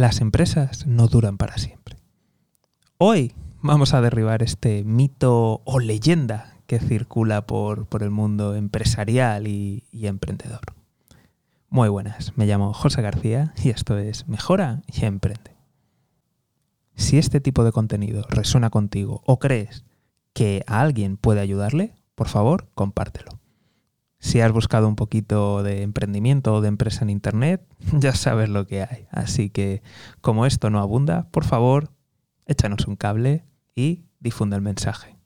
las empresas no duran para siempre. Hoy vamos a derribar este mito o leyenda que circula por, el mundo empresarial y, y emprendedor. Muy buenas, me llamo José García y esto es Mejora y Emprende. Si este tipo de contenido resuena contigo o crees que a alguien puede ayudarle, por favor, compártelo. Si has buscado un poquito de emprendimiento o de empresa en Internet, ya sabes lo que hay. Así que, como esto no abunda, por favor, échanos un cable y difunde el mensaje.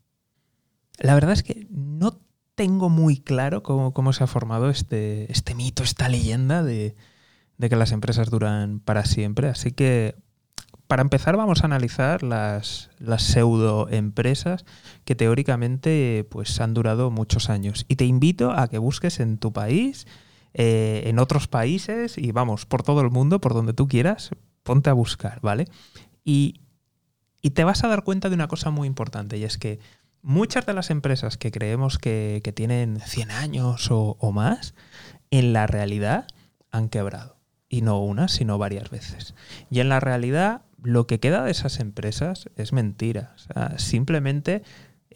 La verdad es que no tengo muy claro cómo, se ha formado este, este, mito, esta leyenda de, de que las empresas duran para siempre. Así que para empezar vamos a analizar las, las pseudo empresas que teóricamente pues, han durado muchos años. Y te invito a que busques en tu país, eh, en otros países y vamos, por todo el mundo, por donde tú quieras, ponte a buscar, ¿vale? Y, te vas a dar cuenta de una cosa muy importante y es que muchas de las empresas que creemos que, tienen 100 años o más, en la realidad han quebrado. Y no una, sino varias veces. Y en la realidad lo que queda de esas empresas es mentira. simplemente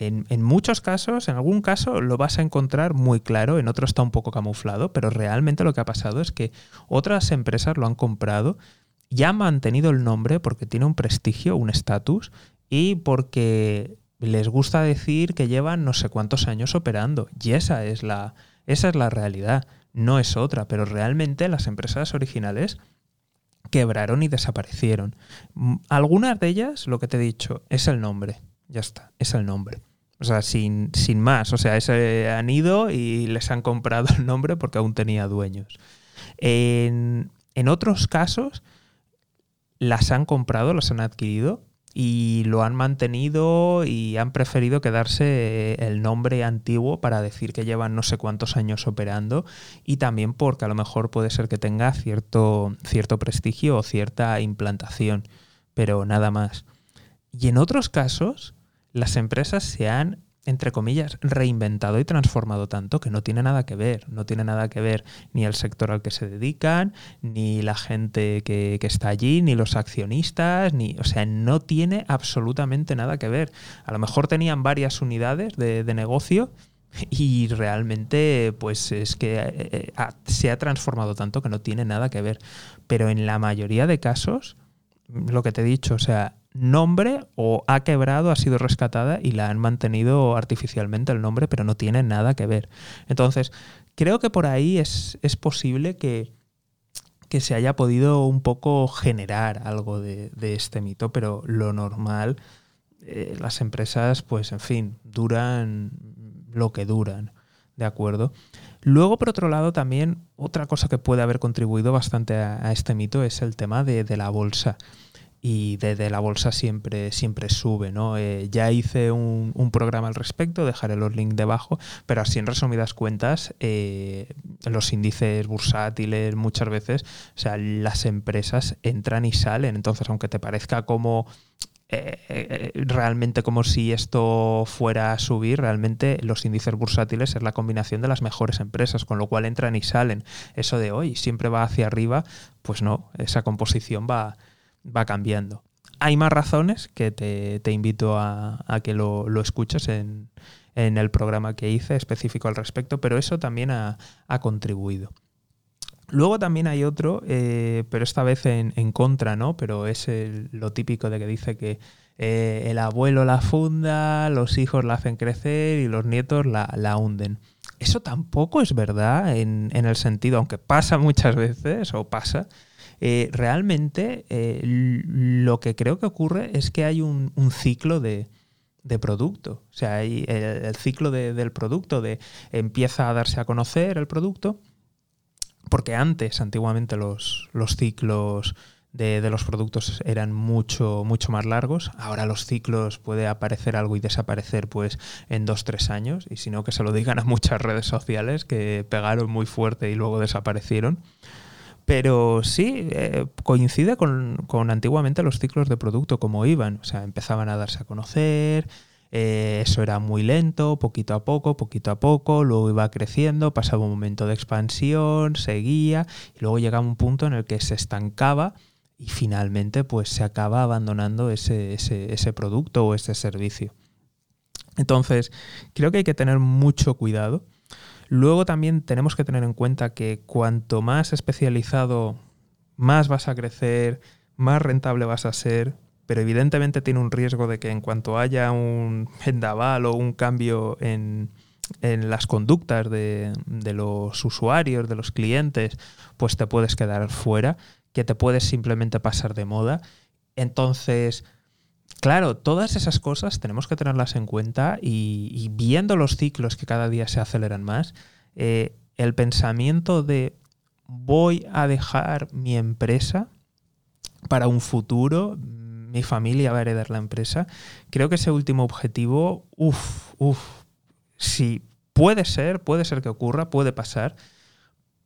en, muchos casos, en algún caso lo vas a encontrar muy claro, en otro está un poco camuflado, pero realmente lo que ha pasado es que otras empresas lo han comprado, ya han mantenido el nombre porque tiene un prestigio, un estatus y porque les gusta decir que llevan no sé cuántos años operando. Y esa es la, esa es la realidad, no es otra, pero realmente las empresas originales quebraron y desaparecieron. Algunas de ellas, lo que te he dicho, es el nombre. Ya está, es el nombre. O sea, sin, sin más. O sea, han ido y les han comprado el nombre porque aún tenía dueños. En, en otros casos, las han comprado, las han adquirido y lo han mantenido y han preferido quedarse eh, el nombre antiguo para decir que llevan no sé cuántos años operando y también porque a lo mejor puede ser que tenga cierto, cierto prestigio o cierta implantación, pero nada más. Y en otros casos, las empresas se han entre comillas, reinventado y transformado tanto que no tiene nada que ver. No tiene nada que ver ni el sector al que se dedican, ni la gente que, está allí, ni los accionistas, ni. O sea, no tiene absolutamente nada que ver. A lo mejor tenían varias unidades de, negocio. Y realmente, pues es que eh, eh, se ha transformado tanto que no tiene nada que ver. Pero en la mayoría de casos, lo que te he dicho, o sea, nombre o ha quebrado, ha sido rescatada y la han mantenido artificialmente el nombre, pero no tiene nada que ver. Entonces, creo que por ahí es, posible que, que, se haya podido un poco generar algo de, este mito, pero lo normal, eh, las empresas, pues en fin, duran lo que duran, ¿de acuerdo? Luego, por otro lado, también otra cosa que puede haber contribuido bastante a, este mito es el tema de, de la bolsa y desde la bolsa siempre, siempre sube. ¿no? Eh, ya hice un, programa al respecto, dejaré los links debajo, pero así en resumidas cuentas, eh, los índices bursátiles muchas veces, o sea, las empresas entran y salen, entonces aunque te parezca como... Eh, realmente como si esto fuera a subir, realmente los índices bursátiles es la combinación de las mejores empresas, con lo cual entran y salen. Eso de hoy siempre va hacia arriba, pues no, esa composición va, va cambiando. Hay más razones que te, invito a, que lo, escuches en, el programa que hice específico al respecto, pero eso también ha, contribuido. Luego también hay otro, eh, pero esta vez en, contra, ¿no? Pero es lo típico de que dice que eh, el abuelo la funda, los hijos la hacen crecer y los nietos la, la hunden. Eso tampoco es verdad en, en, el sentido, aunque pasa muchas veces, o pasa, eh, realmente eh, lo que creo que ocurre es que hay un, ciclo de, producto. O sea, hay el, ciclo del producto, de empieza a darse a conocer el producto, porque antes, antiguamente, los, ciclos de, los productos eran mucho, mucho más largos. Ahora los ciclos puede aparecer algo y desaparecer pues en dos, tres años. Y si no, que se lo digan a muchas redes sociales que pegaron muy fuerte y luego desaparecieron. Pero sí, eh, coincide con, antiguamente los ciclos de producto, como iban. O sea, empezaban a darse a conocer, eh, eso era muy lento, poquito a poco, poquito a poco, luego iba creciendo, pasaba un momento de expansión, seguía, y luego llegaba un punto en el que se estancaba y finalmente pues se acaba abandonando ese, ese producto o ese servicio. Entonces, creo que hay que tener mucho cuidado. Luego también tenemos que tener en cuenta que cuanto más especializado, más vas a crecer, más rentable vas a ser, pero evidentemente tiene un riesgo de que en cuanto haya un vendaval o un cambio en, las conductas de, de, los usuarios, de los clientes, pues te puedes quedar fuera, que te puedes simplemente pasar de moda. Entonces, Claro, todas esas cosas tenemos que tenerlas en cuenta y, viendo los ciclos que cada día se aceleran más, eh, el pensamiento de voy a dejar mi empresa para un futuro, mi familia va a heredar la empresa, creo que ese último objetivo, uff, uff, sí, puede ser, puede ser que ocurra, puede pasar,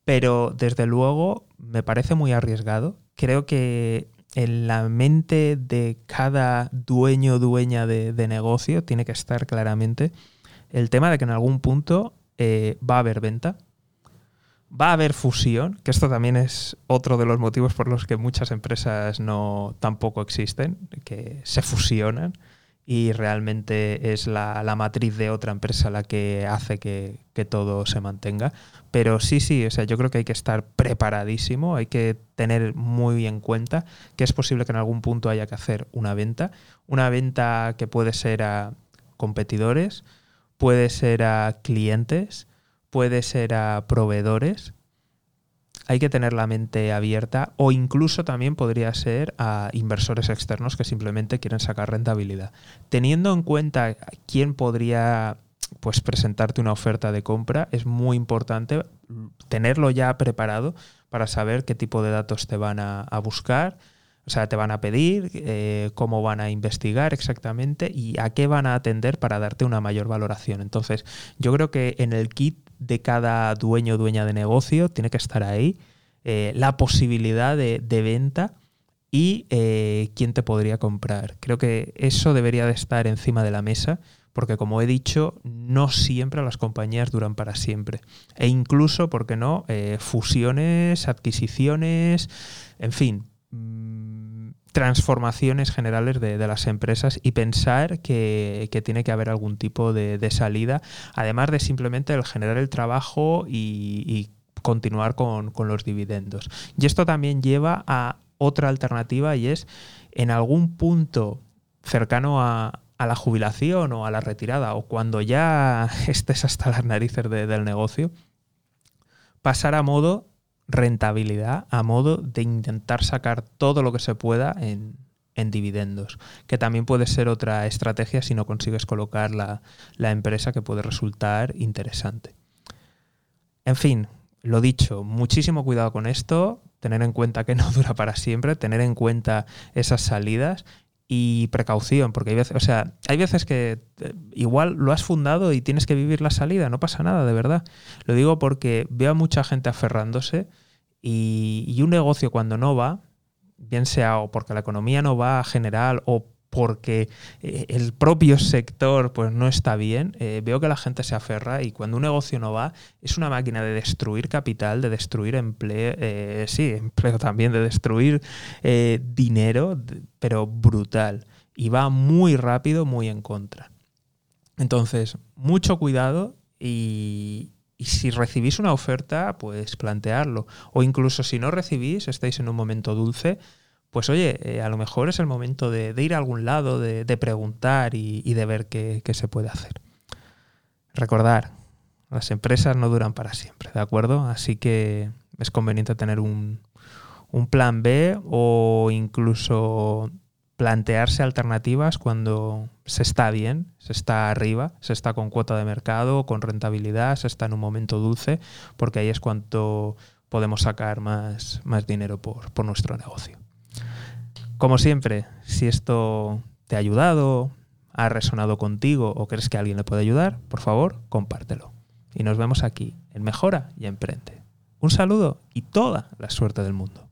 pero desde luego me parece muy arriesgado. Creo que en la mente de cada dueño o dueña de, negocio tiene que estar claramente el tema de que en algún punto eh, va a haber venta, va a haber fusión, que esto también es otro de los motivos por los que muchas empresas no tampoco existen, que se fusionan y realmente es la, matriz de otra empresa la que hace que, todo se mantenga. Pero sí, sí, o sea, yo creo que hay que estar preparadísimo, hay que tener muy en cuenta que es posible que en algún punto haya que hacer una venta, una venta que puede ser a competidores, puede ser a clientes, puede ser a proveedores, hay que tener la mente abierta o incluso también podría ser a inversores externos que simplemente quieren sacar rentabilidad. Teniendo en cuenta quién podría pues presentarte una oferta de compra, es muy importante tenerlo ya preparado para saber qué tipo de datos te van a, buscar, o sea, te van a pedir, eh, cómo van a investigar exactamente y a qué van a atender para darte una mayor valoración. Entonces, yo creo que en el kit de cada dueño o dueña de negocio tiene que estar ahí eh, la posibilidad de, venta y eh, quién te podría comprar. Creo que eso debería de estar encima de la mesa porque como he dicho, no siempre las compañías duran para siempre. E incluso, ¿por qué no? Fusiones, adquisiciones, en fin, transformaciones generales de, las empresas y pensar que, tiene que haber algún tipo de, salida, además de simplemente el generar el trabajo y, continuar con, los dividendos. Y esto también lleva a otra alternativa y es en algún punto cercano a, la jubilación o a la retirada o cuando ya estés hasta las narices del negocio, pasar a modo rentabilidad, a modo de intentar sacar todo lo que se pueda en, dividendos, que también puede ser otra estrategia si no consigues colocar la, la empresa que puede resultar interesante. En fin, lo dicho, muchísimo cuidado con esto, tener en cuenta que no dura para siempre, tener en cuenta esas salidas y precaución, porque hay veces, o sea, hay veces que eh, igual lo has fundado y tienes que vivir la salida, no pasa nada, de verdad. Lo digo porque veo a mucha gente aferrándose y, y un negocio cuando no va, bien sea o porque la economía no va a general o porque eh, el propio sector pues, no está bien, eh, veo que la gente se aferra y cuando un negocio no va, es una máquina de destruir capital, de destruir empleo, eh, sí, empleo también, de destruir dinero, pero brutal. Y va muy rápido, muy en contra. Entonces, mucho cuidado y, y si recibís una oferta, pues plantearlo. O incluso si no recibís, estáis en un momento dulce, pues oye, eh, a lo mejor es el momento de, ir a algún lado, de, preguntar y, de ver qué, se puede hacer. Recordar, las empresas no duran para siempre, ¿de acuerdo? Así que es conveniente tener un, plan B o incluso plantearse alternativas cuando se está bien, se está arriba, se está con cuota de mercado, con rentabilidad, se está en un momento dulce, porque ahí es cuando podemos sacar más dinero por nuestro negocio. Como siempre, si esto te ha ayudado, ha resonado contigo o crees que alguien le puede ayudar, por favor, compártelo. Y nos vemos aquí en Mejora y Emprende. Un saludo y toda la suerte del mundo.